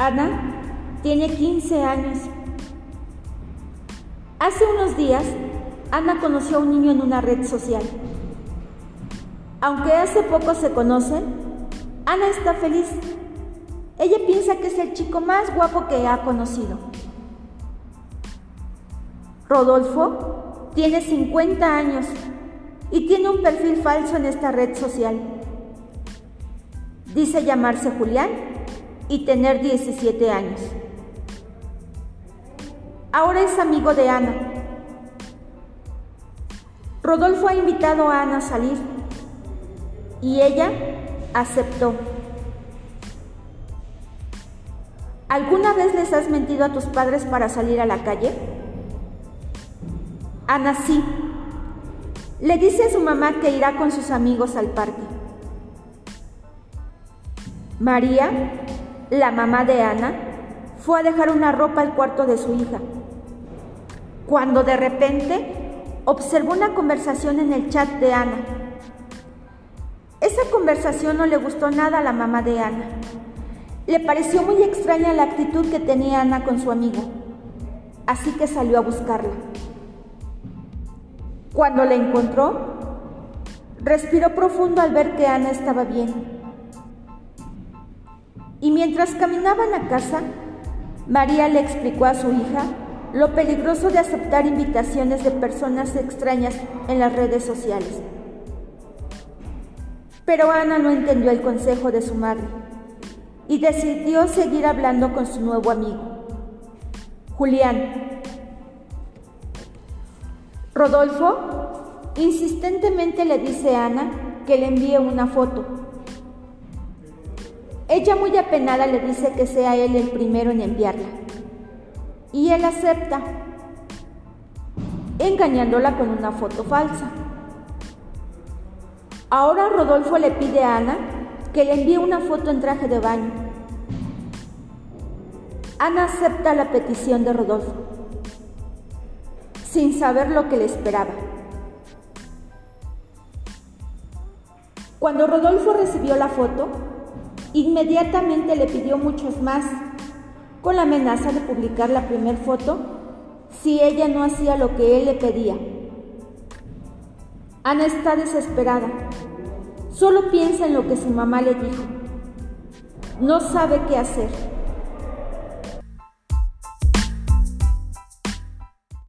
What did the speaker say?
Ana tiene 15 años. Hace unos días, Ana conoció a un niño en una red social. Aunque hace poco se conocen, Ana está feliz. Ella piensa que es el chico más guapo que ha conocido. Rodolfo tiene 50 años y tiene un perfil falso en esta red social. Dice llamarse Julián y tener 17 años. Ahora es amigo de Ana. Rodolfo ha invitado a Ana a salir y ella aceptó. ¿Alguna vez les has mentido a tus padres para salir a la calle? Ana sí. Le dice a su mamá que irá con sus amigos al parque. María, la mamá de Ana, fue a dejar una ropa al cuarto de su hija, cuando de repente observó una conversación en el chat de Ana. Esa conversación no le gustó nada a la mamá de Ana. Le pareció muy extraña la actitud que tenía Ana con su amigo, así que salió a buscarla. Cuando la encontró, respiró profundo al ver que Ana estaba bien. Y mientras caminaban a casa, María le explicó a su hija lo peligroso de aceptar invitaciones de personas extrañas en las redes sociales. Pero Ana no entendió el consejo de su madre y decidió seguir hablando con su nuevo amigo, Julián. Rodolfo insistentemente le dice a Ana que le envíe una foto. Ella muy apenada le dice que sea él el primero en enviarla. Y él acepta, engañándola con una foto falsa. Ahora Rodolfo le pide a Ana que le envíe una foto en traje de baño. Ana acepta la petición de Rodolfo sin saber lo que le esperaba. Cuando Rodolfo recibió la foto, inmediatamente le pidió muchos más, con la amenaza de publicar la primera foto si ella no hacía lo que él le pedía. Ana está desesperada. Solo piensa en lo que su mamá le dijo. No sabe qué hacer.